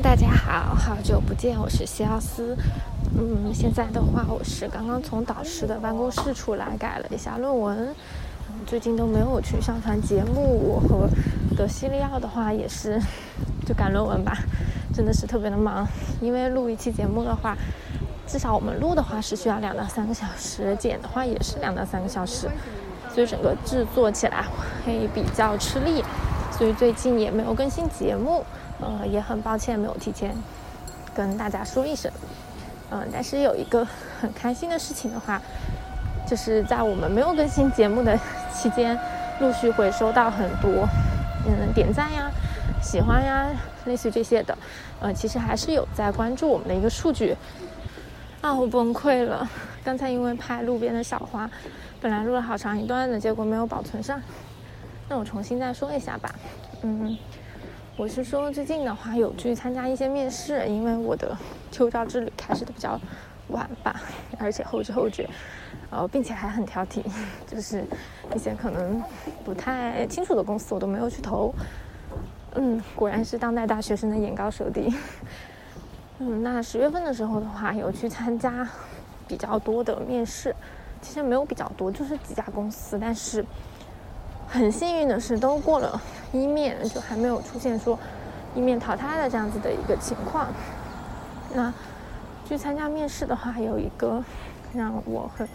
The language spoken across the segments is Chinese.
大家好，好久不见，我是西奥斯。嗯，现在的话，我是刚刚从导师的办公室出来，改了一下论文。最近都没有去上传节目，我和德西利奥的话也是就赶论文吧，真的是特别的忙。因为录一期节目的话，至少我们录的话是需要两到三个小时，剪的话也是两到三个小时，所以整个制作起来会比较吃力。所以最近也没有更新节目，呃，也很抱歉没有提前跟大家说一声，嗯，但是有一个很开心的事情的话，就是在我们没有更新节目的期间，陆续会收到很多嗯点赞呀、喜欢呀，类似这些的，呃，其实还是有在关注我们的一个数据，啊，我崩溃了，刚才因为拍路边的小花，本来录了好长一段的，结果没有保存上。那我重新再说一下吧，嗯，我是说最近的话有去参加一些面试，因为我的秋招之旅开始的比较晚吧，而且后知后觉，呃，并且还很挑剔，就是一些可能不太清楚的公司我都没有去投，嗯，果然是当代大学生的眼高手低，嗯，那十月份的时候的话有去参加比较多的面试，其实没有比较多，就是几家公司，但是。很幸运的是，都过了一面，就还没有出现说一面淘汰的这样子的一个情况。那去参加面试的话，有一个让我很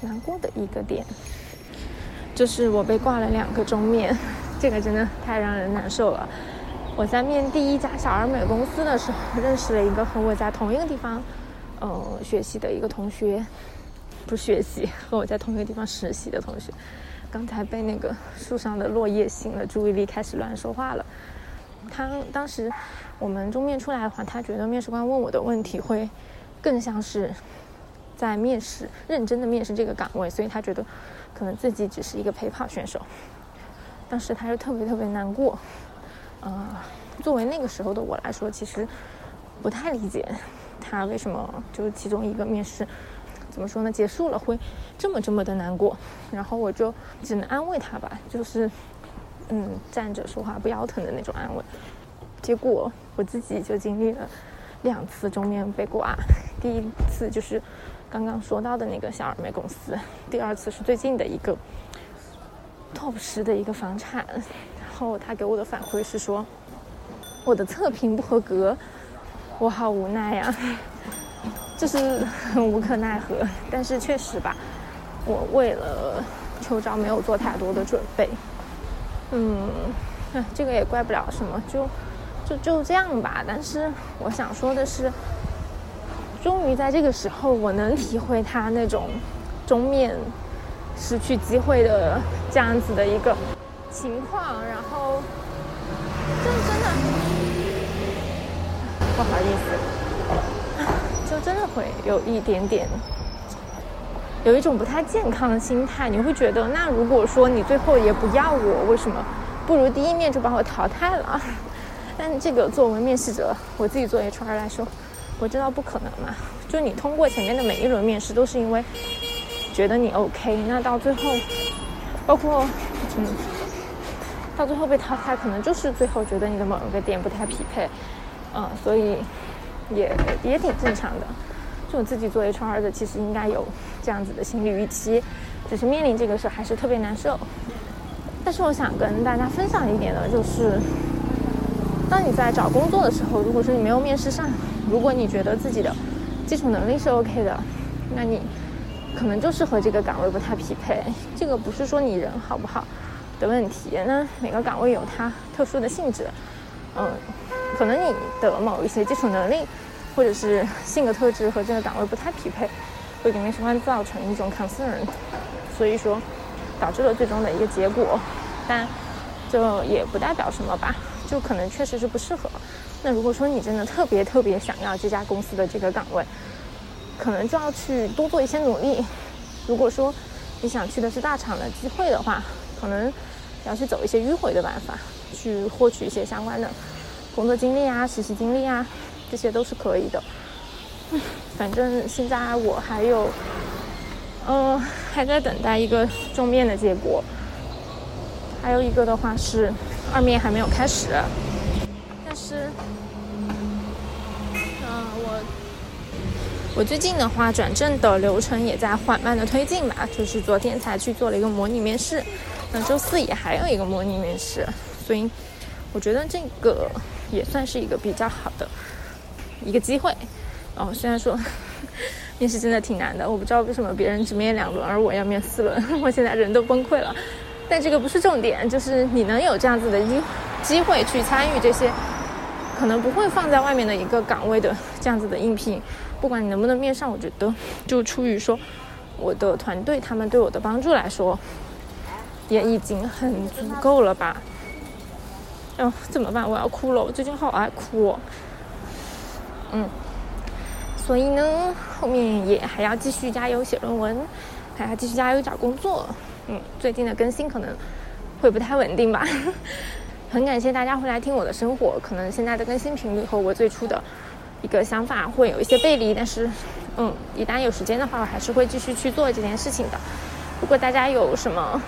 难过的一个点，就是我被挂了两个中面，这个真的太让人难受了。我在面第一家小而美公司的时候，认识了一个和我在同一个地方，呃，学习的一个同学，不学习，和我在同一个地方实习的同学。刚才被那个树上的落叶吸引了注意力，开始乱说话了。他当时我们中面出来的话，他觉得面试官问我的问题会更像是在面试，认真的面试这个岗位，所以他觉得可能自己只是一个陪跑选手。当时他就特别特别难过。呃，作为那个时候的我来说，其实不太理解他为什么就是其中一个面试。怎么说呢？结束了会这么这么的难过，然后我就只能安慰他吧，就是嗯站着说话不腰疼的那种安慰。结果我自己就经历了两次中面被挂，第一次就是刚刚说到的那个小而美公司，第二次是最近的一个 top 十的一个房产，然后他给我的反馈是说我的测评不合格，我好无奈呀。就是很 无可奈何，但是确实吧，我为了秋招没有做太多的准备，嗯，这个也怪不了什么，就就就这样吧。但是我想说的是，终于在这个时候，我能体会他那种中面失去机会的这样子的一个情况，然后就真的不好意思。会有一点点，有一种不太健康的心态。你会觉得，那如果说你最后也不要我，为什么不如第一面就把我淘汰了？但这个作为面试者，我自己做 HR 来说，我知道不可能嘛。就你通过前面的每一轮面试，都是因为觉得你 OK，那到最后，包括嗯，到最后被淘汰，可能就是最后觉得你的某一个点不太匹配，嗯，所以。也也挺正常的，就自己做 HR 的，其实应该有这样子的心理预期，只是面临这个事还是特别难受。但是我想跟大家分享一点的，就是当你在找工作的时候，如果说你没有面试上，如果你觉得自己的基础能力是 OK 的，那你可能就是和这个岗位不太匹配。这个不是说你人好不好的问题，那每个岗位有它特殊的性质，嗯。可能你的某一些基础能力，或者是 性格特质和这个岗位不太匹配，会给面试官造成一种 concern，所以说导致了最终的一个结果。但这也不代表什么吧，就可能确实是不适合。那如果说你真的特别特别想要这家公司的这个岗位，可能就要去多做一些努力。如果说你想去的是大厂的机会的话，可能要去走一些迂回的办法，去获取一些相关的。工作经历啊，实习经历啊，这些都是可以的。反正现在我还有，嗯，还在等待一个中面的结果。还有一个的话是二面还没有开始，但是嗯，我我最近的话，转正的流程也在缓慢的推进吧，就是昨天才去做了一个模拟面试，那周四也还有一个模拟面试，所以我觉得这个也算是一个比较好的一个机会。哦，虽然说 面试真的挺难的，我不知道为什么别人只面两轮，而我要面四轮，我现在人都崩溃了。但这个不是重点，就是你能有这样子的机机会去参与这些。可能不会放在外面的一个岗位的这样子的应聘，不管你能不能面上，我觉得就出于说我的团队他们对我的帮助来说，也已经很足够了吧。哦，怎么办？我要哭了，我最近好爱哭。嗯，所以呢，后面也还要继续加油写论文，还要继续加油找工作。嗯，最近的更新可能会不太稳定吧。很感谢大家会来听我的生活，可能现在的更新频率和我最初的一个想法会有一些背离，但是，嗯，一旦有时间的话，我还是会继续去做这件事情的。如果大家有什么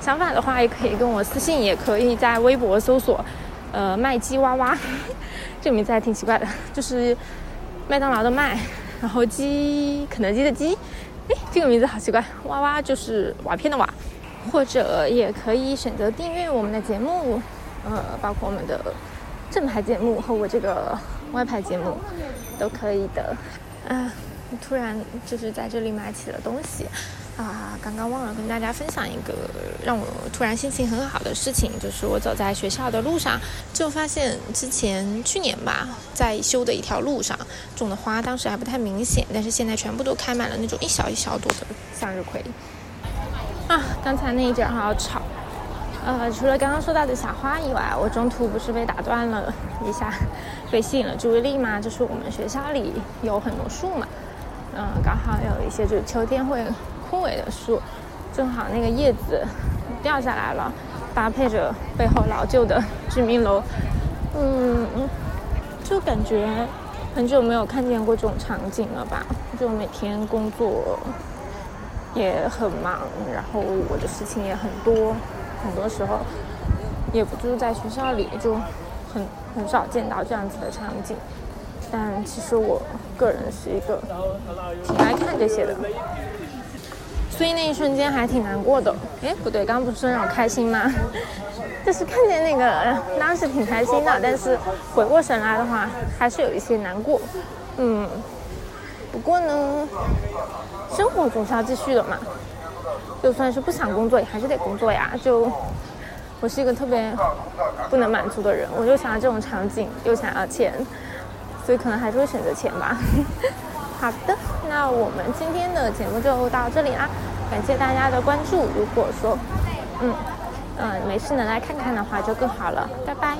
想法的话，也可以跟我私信，也可以在微博搜索“呃麦鸡娃娃”，这个名字还挺奇怪的，就是麦当劳的麦，然后鸡肯德基的鸡，哎，这个名字好奇怪，娃娃就是瓦片的瓦。或者也可以选择订阅我们的节目，呃，包括我们的正牌节目和我这个外牌节目都可以的。啊，突然就是在这里买起了东西，啊，刚刚忘了跟大家分享一个让我突然心情很好的事情，就是我走在学校的路上，就发现之前去年吧在修的一条路上种的花，当时还不太明显，但是现在全部都开满了那种一小一小朵的向日葵。啊，刚才那一节好吵。呃，除了刚刚说到的小花以外，我中途不是被打断了一下，被吸引了注意力嘛？就是我们学校里有很多树嘛，嗯，刚好有一些就是秋天会枯萎的树，正好那个叶子掉下来了，搭配着背后老旧的居民楼，嗯，就感觉很久没有看见过这种场景了吧？就每天工作。也很忙，然后我的事情也很多，很多时候也不住在学校里，就很很少见到这样子的场景。但其实我个人是一个挺爱看这些的，所以那一瞬间还挺难过的。哎，不对，刚刚不是说让我开心吗？就是看见那个当时挺开心的，但是回过神来的话，还是有一些难过。嗯，不过呢。生活总是要继续的嘛，就算是不想工作，也还是得工作呀。就我是一个特别不能满足的人，我就想要这种场景，又想要钱，所以可能还是会选择钱吧。好的，那我们今天的节目就到这里啦，感谢大家的关注。如果说，嗯嗯，没事能来看看的话，就更好了。拜拜。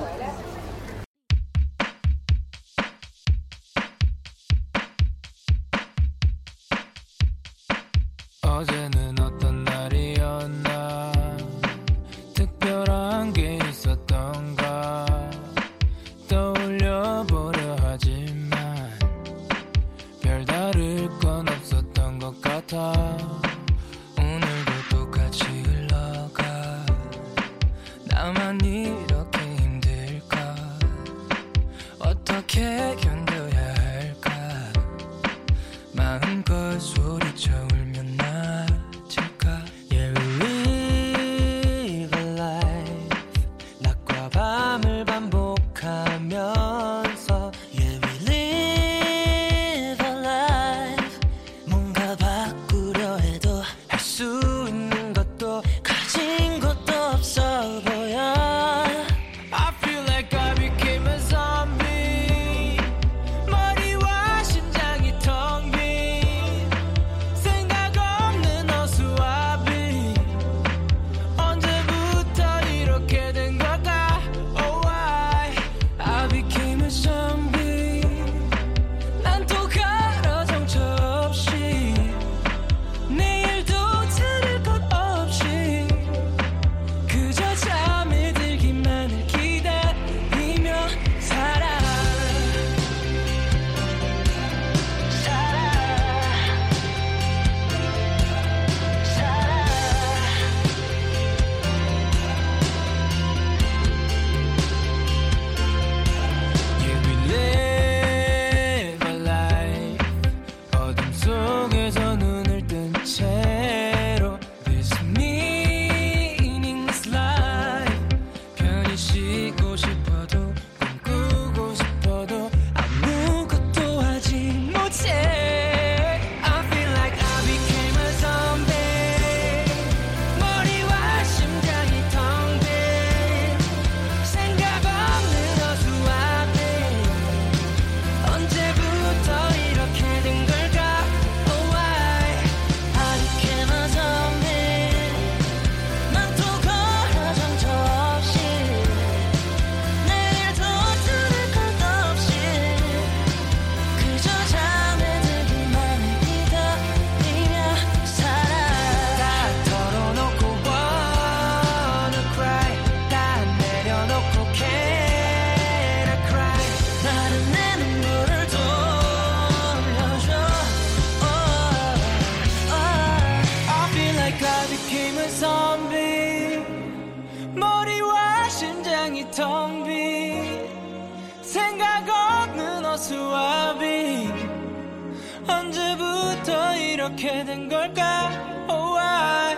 이렇게 된 걸까? Oh I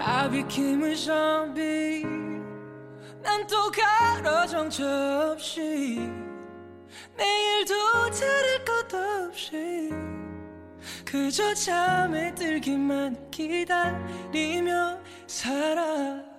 I became a zombie 난 또 가로 정처 없이 내일도 다를 것 없이 그저 잠에 들기만 기다리며 살아